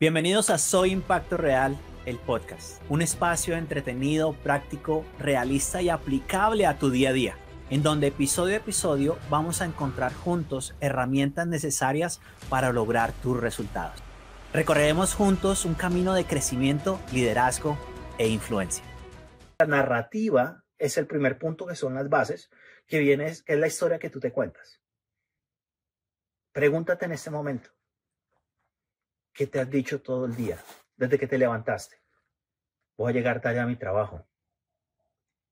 Bienvenidos a Soy Impacto Real, el podcast, un espacio entretenido, práctico, realista y aplicable a tu día a día, en donde episodio a episodio vamos a encontrar juntos herramientas necesarias para lograr tus resultados. Recorreremos juntos un camino de crecimiento, liderazgo e influencia. La narrativa es el primer punto que son las bases, que viene, que es la historia que tú te cuentas. Pregúntate en este momento, ¿Qué te has dicho todo el día desde que te levantaste? Voy a llegar tarde a mi trabajo.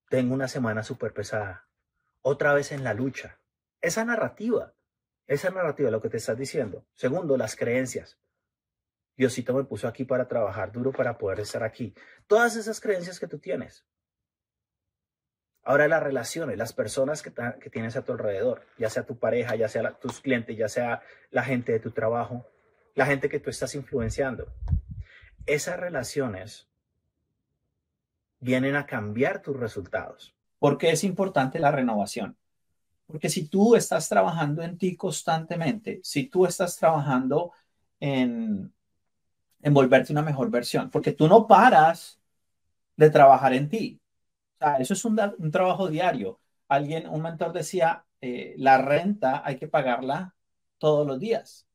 Tengo una semana súper pesada. Otra vez en la lucha. Esa narrativa, esa narrativa, lo que te estás diciendo. Segundo, las creencias. Diosito me puso aquí para trabajar duro para poder estar aquí. Todas esas creencias que tú tienes. Ahora las relaciones, las personas que, que tienes a tu alrededor, ya sea tu pareja, ya sea tus clientes, ya sea la gente de tu trabajo, la gente que tú estás influenciando. Esas relaciones vienen a cambiar tus resultados. ¿Por qué es importante la renovación? Porque si tú estás trabajando en ti constantemente, si tú estás trabajando en, en volverte una mejor versión, porque tú no paras de trabajar en ti. Eso es un, un trabajo diario. Alguien, un mentor decía, eh, la renta hay que pagarla todos los días.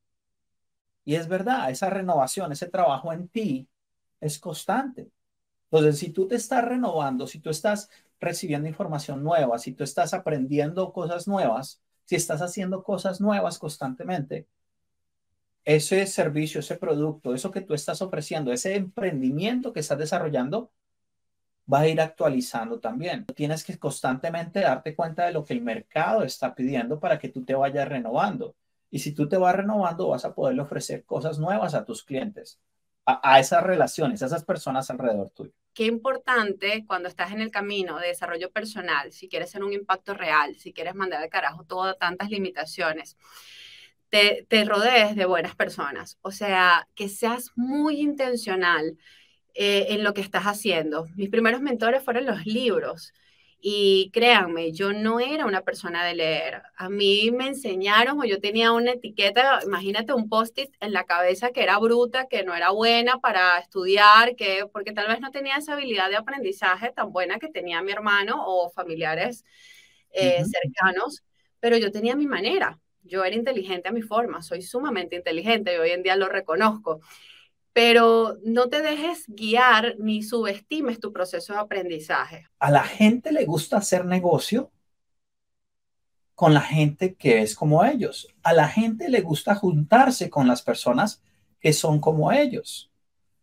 Y es verdad, esa renovación, ese trabajo en ti es constante. Entonces, si tú te estás renovando, si tú estás recibiendo información nueva, si tú estás aprendiendo cosas nuevas, si estás haciendo cosas nuevas constantemente, ese servicio, ese producto, eso que tú estás ofreciendo, ese emprendimiento que estás desarrollando, va a ir actualizando también. Tienes que constantemente darte cuenta de lo que el mercado está pidiendo para que tú te vayas renovando. Y si tú te vas renovando, vas a poderle ofrecer cosas nuevas a tus clientes, a, esas relaciones, a esas personas alrededor tuyo. Qué importante cuando estás en el camino de desarrollo personal, si quieres ser un impacto real, si quieres mandar al carajo todas tantas limitaciones, te, rodees de buenas personas. O sea, que seas muy intencional eh, en lo que estás haciendo. Mis primeros mentores fueron los libros. Y créanme, yo no era una persona de leer. A mí me enseñaron o yo tenía una etiqueta, imagínate un post-it en la cabeza que era bruta, que no era buena para estudiar, que porque tal vez no tenía esa habilidad de aprendizaje tan buena que tenía mi hermano o familiares eh, cercanos, pero yo tenía mi manera. Yo era inteligente a mi forma, soy sumamente inteligente y hoy en día lo reconozco pero no te dejes guiar ni subestimes tu proceso de aprendizaje. A la gente le gusta hacer negocio con la gente que es como ellos. A la gente le gusta juntarse con las personas que son como ellos.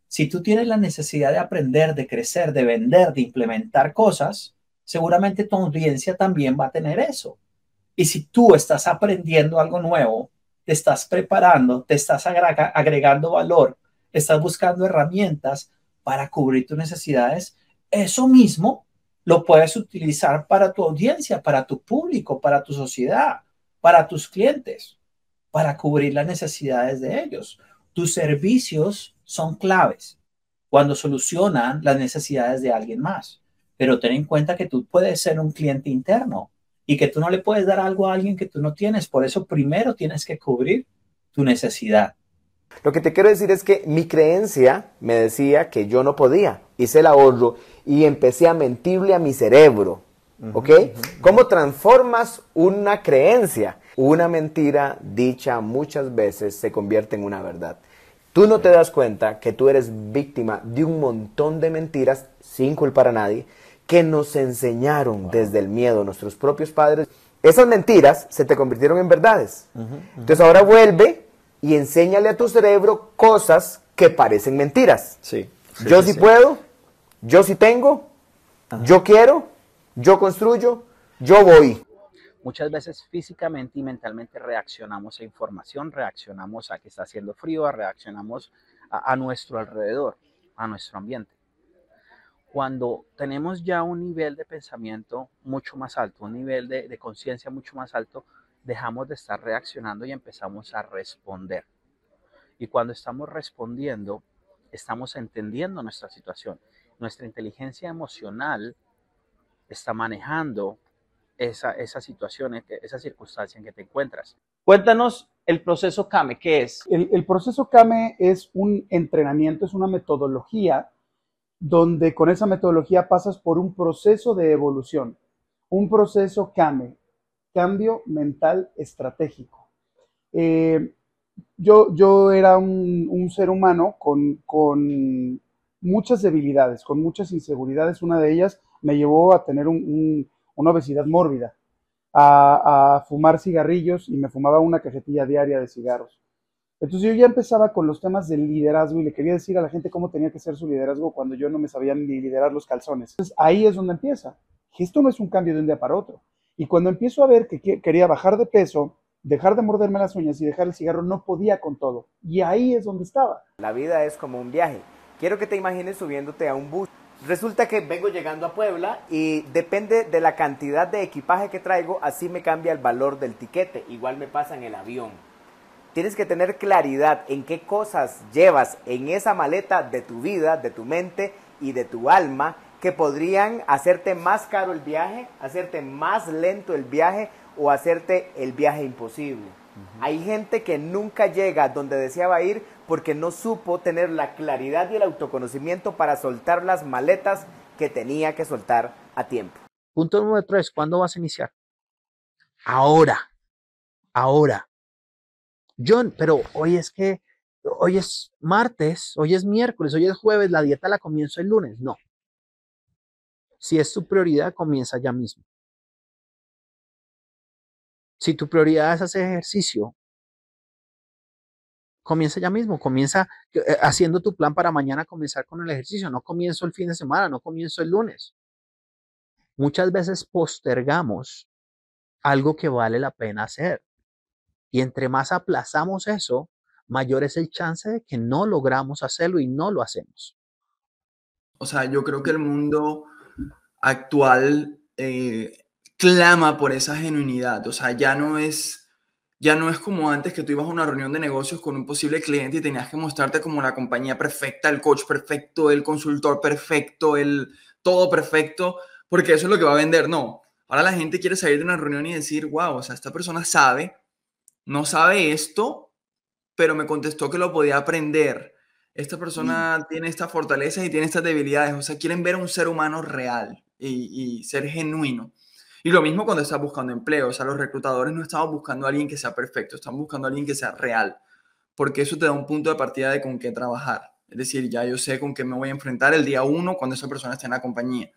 Si tú tienes la necesidad de aprender, de crecer, de vender, de implementar cosas, seguramente tu audiencia también va a tener eso. Y si tú estás aprendiendo algo nuevo, te estás preparando, te estás agregando valor, estás buscando herramientas para cubrir tus necesidades, eso mismo lo puedes utilizar para tu audiencia, para tu público, para tu sociedad, para tus clientes, para cubrir las necesidades de ellos. Tus servicios son claves cuando solucionan las necesidades de alguien más. Pero ten en cuenta que tú puedes ser un cliente interno y que tú no le puedes dar algo a alguien que tú no tienes. Por eso primero tienes que cubrir tu necesidad. Lo que te quiero decir es que mi creencia me decía que yo no podía. Hice el ahorro y empecé a mentirle a mi cerebro. ¿Ok? ¿Cómo transformas una creencia? Una mentira dicha muchas veces se convierte en una verdad. Tú no te das cuenta que tú eres víctima de un montón de mentiras sin culpar a nadie que nos enseñaron desde el miedo nuestros propios padres. Esas mentiras se te convirtieron en verdades. Entonces ahora vuelve y enséñale a tu cerebro cosas que parecen mentiras. Sí. yo sí, puedo, yo sí tengo, yo quiero, yo construyo, yo voy. Muchas veces físicamente y mentalmente reaccionamos a información, reaccionamos a que está haciendo frío, reaccionamos a, nuestro alrededor, a nuestro ambiente. Cuando tenemos ya un nivel de pensamiento mucho más alto, un nivel de, de conciencia mucho más alto, dejamos de estar reaccionando y empezamos a responder. Y cuando estamos respondiendo, estamos entendiendo nuestra situación. Nuestra inteligencia emocional está manejando esa, esa situación, esa circunstancia en que te encuentras. Cuéntanos el proceso CAME, ¿qué es? El, el proceso CAME es un entrenamiento, es una metodología donde con esa metodología pasas por un proceso de evolución, un proceso CAME, cambio mental estratégico. Eh, yo, yo era un, un ser humano con, con, muchas debilidades, con muchas inseguridades. Una de ellas me llevó a tener un, un, una obesidad mórbida, a, a, fumar cigarrillos y me fumaba una cajetilla diaria de cigarros. Entonces yo ya empezaba con los temas del liderazgo y le quería decir a la gente cómo tenía que ser su liderazgo cuando yo no me sabía ni liderar los calzones. Entonces ahí es donde empieza. Esto no es un cambio de un día para otro. Y cuando empiezo a ver que quería bajar de peso, dejar de morderme las uñas y dejar el cigarro, no podía con todo. Y ahí es donde estaba. La vida es como un viaje. Quiero que te imagines subiéndote a un bus. Resulta que vengo llegando a Puebla y depende de la cantidad de equipaje que traigo, así me cambia el valor del tiquete. Igual me pasa en el avión. Tienes que tener claridad en qué cosas llevas en esa maleta de tu vida, de tu mente y de tu alma que podrían hacerte más caro el viaje, hacerte más lento el viaje o hacerte el viaje imposible. Uh -huh. Hay gente que nunca llega donde deseaba ir porque no supo tener la claridad y el autoconocimiento para soltar las maletas que tenía que soltar a tiempo. Punto número tres, ¿cuándo vas a iniciar? Ahora, ahora. John, pero hoy es que, hoy es martes, hoy es miércoles, hoy es jueves, la dieta la comienzo el lunes. No. Si es tu prioridad, comienza ya mismo. Si tu prioridad es hacer ejercicio, comienza ya mismo, comienza eh, haciendo tu plan para mañana comenzar con el ejercicio, no comienzo el fin de semana, no comienzo el lunes. Muchas veces postergamos algo que vale la pena hacer. Y entre más aplazamos eso, mayor es el chance de que no logramos hacerlo y no lo hacemos. O sea, yo creo que el mundo actual eh, clama por esa genuinidad. O sea, ya no es ya no es como antes que tú ibas a una reunión de negocios con un posible cliente y tenías que mostrarte como la compañía perfecta, el coach perfecto, el consultor perfecto, el todo perfecto, porque eso es lo que va a vender. No, ahora la gente quiere salir de una reunión y decir, wow, o sea, esta persona sabe, no sabe esto, pero me contestó que lo podía aprender. Esta persona mm. tiene estas fortalezas y tiene estas debilidades. O sea, quieren ver a un ser humano real y, ser genuino. Y lo mismo cuando estás buscando empleo, o sea, los reclutadores no estamos buscando a alguien que sea perfecto, estamos buscando a alguien que sea real, porque eso te da un punto de partida de con qué trabajar. Es decir, ya yo sé con qué me voy a enfrentar el día uno cuando esa persona esté en la compañía.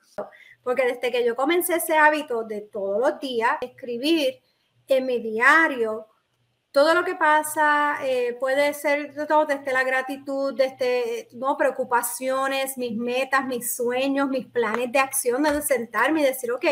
Porque desde que yo comencé ese hábito de todos los días escribir en mi diario, todo lo que pasa eh, puede ser todo desde la gratitud, desde no preocupaciones, mis metas, mis sueños, mis planes de acción, de sentarme y decir, ok,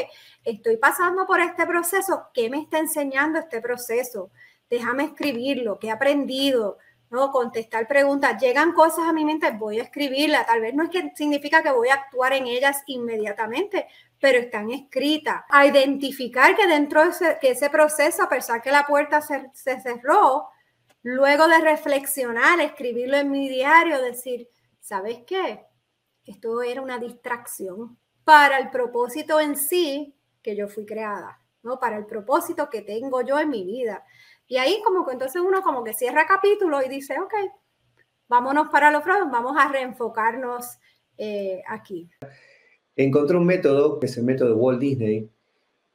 estoy pasando por este proceso, ¿qué me está enseñando este proceso? Déjame escribirlo, ¿qué he aprendido? No, contestar preguntas, llegan cosas a mi mente, voy a escribirla, tal vez no es que significa que voy a actuar en ellas inmediatamente, pero están escritas. A identificar que dentro de ese, proceso, a pesar que la puerta se, se cerró, luego de reflexionar, escribirlo en mi diario, decir, ¿sabes qué? Esto era una distracción para el propósito en sí que yo fui creada, ¿no? Para el propósito que tengo yo en mi vida. Y ahí como que entonces uno como que cierra capítulo y dice, ok, vámonos para los próximos, vamos a reenfocarnos eh, aquí. Encontró un método, que es el método de Walt Disney,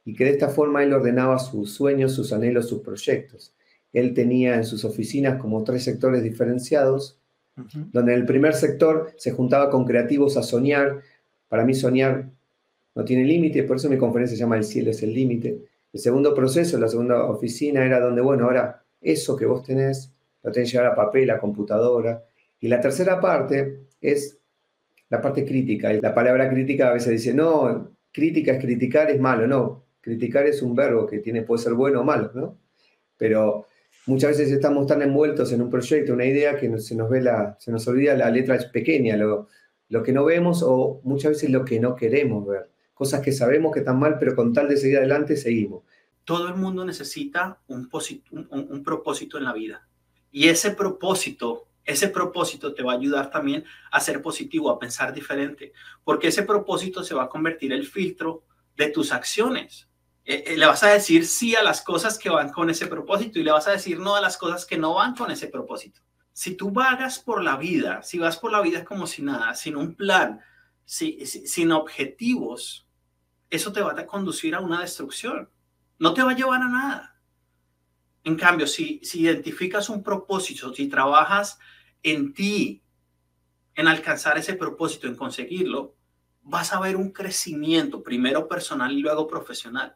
y que de esta forma él ordenaba sus sueños, sus anhelos, sus proyectos. Él tenía en sus oficinas como tres sectores diferenciados, uh -huh. donde en el primer sector se juntaba con creativos a soñar. Para mí soñar no tiene límite, por eso mi conferencia se llama El cielo es el límite. El segundo proceso, la segunda oficina, era donde, bueno, ahora eso que vos tenés, lo tenés que llevar a papel, a computadora. Y la tercera parte es la parte crítica. La palabra crítica a veces dice, no, crítica es criticar, es malo. No, criticar es un verbo que tiene, puede ser bueno o malo, ¿no? Pero muchas veces estamos tan envueltos en un proyecto, una idea, que se nos, ve la, se nos olvida la letra pequeña, lo, lo que no vemos o muchas veces lo que no queremos ver cosas que sabemos que están mal, pero con tal de seguir adelante seguimos. Todo el mundo necesita un, un, un, propósito en la vida. Y ese propósito, ese propósito te va a ayudar también a ser positivo, a pensar diferente, porque ese propósito se va a convertir el filtro de tus acciones. Eh, eh, le vas a decir sí a las cosas que van con ese propósito y le vas a decir no a las cosas que no van con ese propósito. Si tú vagas por la vida, si vas por la vida como si nada, sin un plan, sin objetivos, eso te va a conducir a una destrucción. No te va a llevar a nada. En cambio, si, si identificas un propósito, si trabajas en ti, en alcanzar ese propósito, en conseguirlo, vas a ver un crecimiento, primero personal y luego profesional.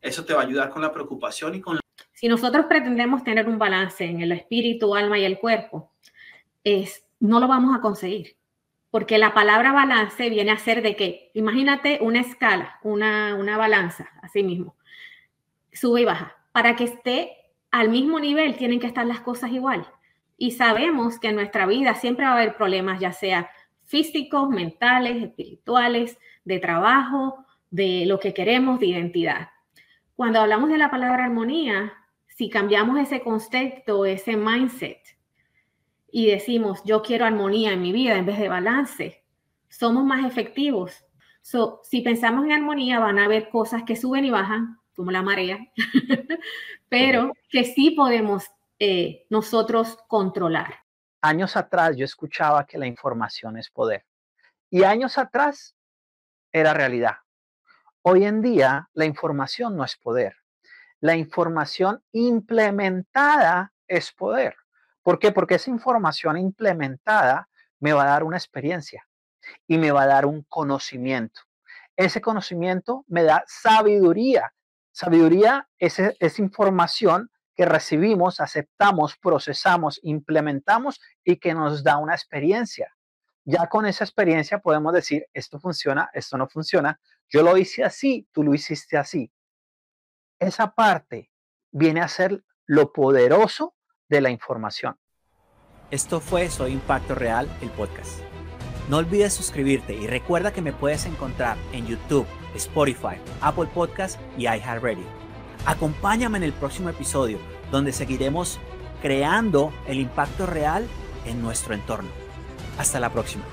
Eso te va a ayudar con la preocupación y con la... Si nosotros pretendemos tener un balance en el espíritu, alma y el cuerpo, es, no lo vamos a conseguir. Porque la palabra balance viene a ser de que, imagínate una escala, una, una balanza, así mismo, sube y baja. Para que esté al mismo nivel, tienen que estar las cosas igual. Y sabemos que en nuestra vida siempre va a haber problemas, ya sea físicos, mentales, espirituales, de trabajo, de lo que queremos, de identidad. Cuando hablamos de la palabra armonía, si cambiamos ese concepto, ese mindset, y decimos, yo quiero armonía en mi vida en vez de balance, somos más efectivos. So, si pensamos en armonía, van a haber cosas que suben y bajan, como la marea, pero que sí podemos eh, nosotros controlar. Años atrás yo escuchaba que la información es poder. Y años atrás era realidad. Hoy en día la información no es poder. La información implementada es poder. ¿Por qué? Porque esa información implementada me va a dar una experiencia y me va a dar un conocimiento. Ese conocimiento me da sabiduría. Sabiduría es, es información que recibimos, aceptamos, procesamos, implementamos y que nos da una experiencia. Ya con esa experiencia podemos decir, esto funciona, esto no funciona, yo lo hice así, tú lo hiciste así. Esa parte viene a ser lo poderoso de la información. Esto fue Soy Impacto Real, el podcast. No olvides suscribirte y recuerda que me puedes encontrar en YouTube, Spotify, Apple Podcast y iHeartRadio. Acompáñame en el próximo episodio donde seguiremos creando el impacto real en nuestro entorno. Hasta la próxima.